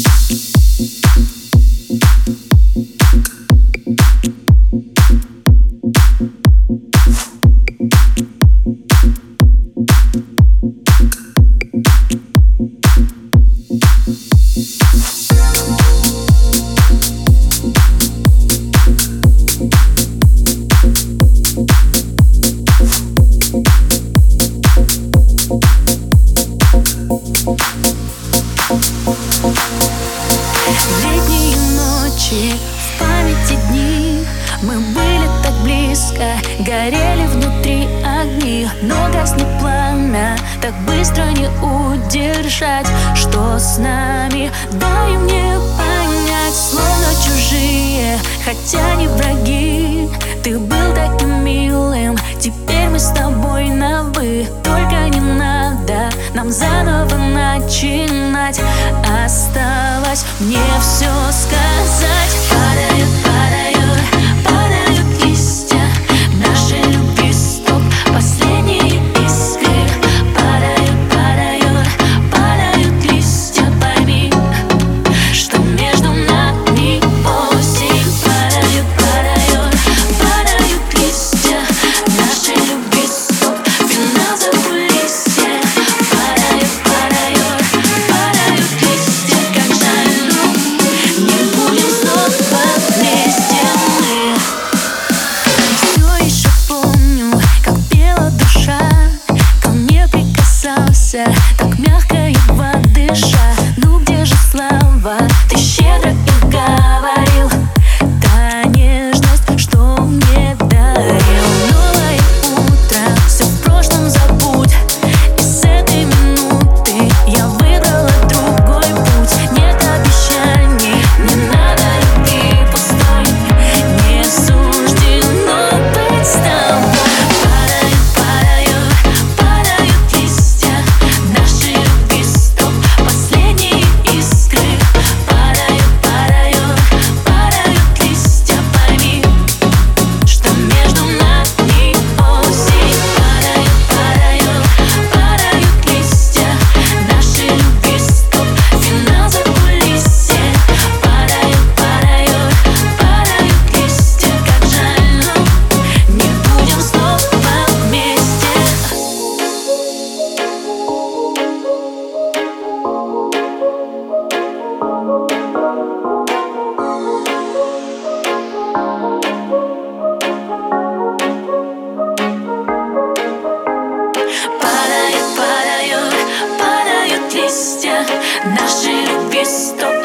Thank you. последние ночи. В памяти дни мы были так близко Горели внутри огни. Но гаснет пламя Так быстро не удержать. Что с нами, дай мне понять Словно нам заново начинать. Осталось мне все сказать. падают, падают листья Наши любви стоп.